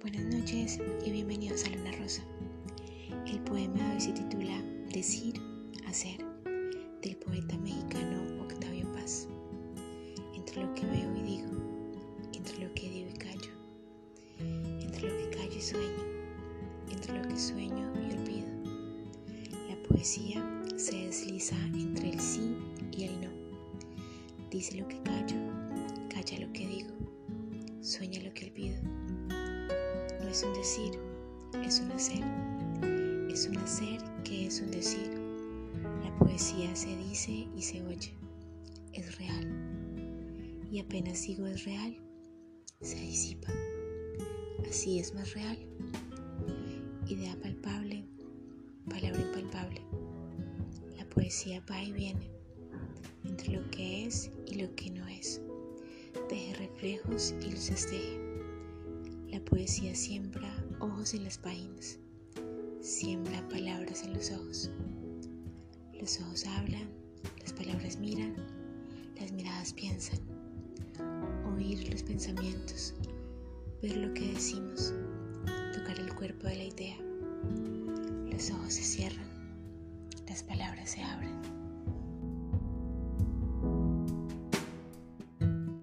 Buenas noches y bienvenidos a Luna Rosa. El poema hoy se titula Decir, Hacer, del poeta mexicano Octavio Paz. Entre lo que veo y digo, entre lo que digo y callo, entre lo que callo y sueño, entre lo que sueño y olvido. La poesía se desliza entre el sí y el no. Dice lo que callo, calla lo que es un decir, es un hacer. Es un hacer que es un decir. La poesía se dice y se oye. Es real. Y apenas digo es real, se disipa. Así es más real. Idea palpable, palabra impalpable. La poesía va y viene entre lo que es y lo que no es. Deje reflejos y luces deje la poesía siembra ojos en las páginas, siembra palabras en los ojos. Los ojos hablan, las palabras miran, las miradas piensan. Oír los pensamientos, ver lo que decimos, tocar el cuerpo de la idea. Los ojos se cierran, las palabras se abren.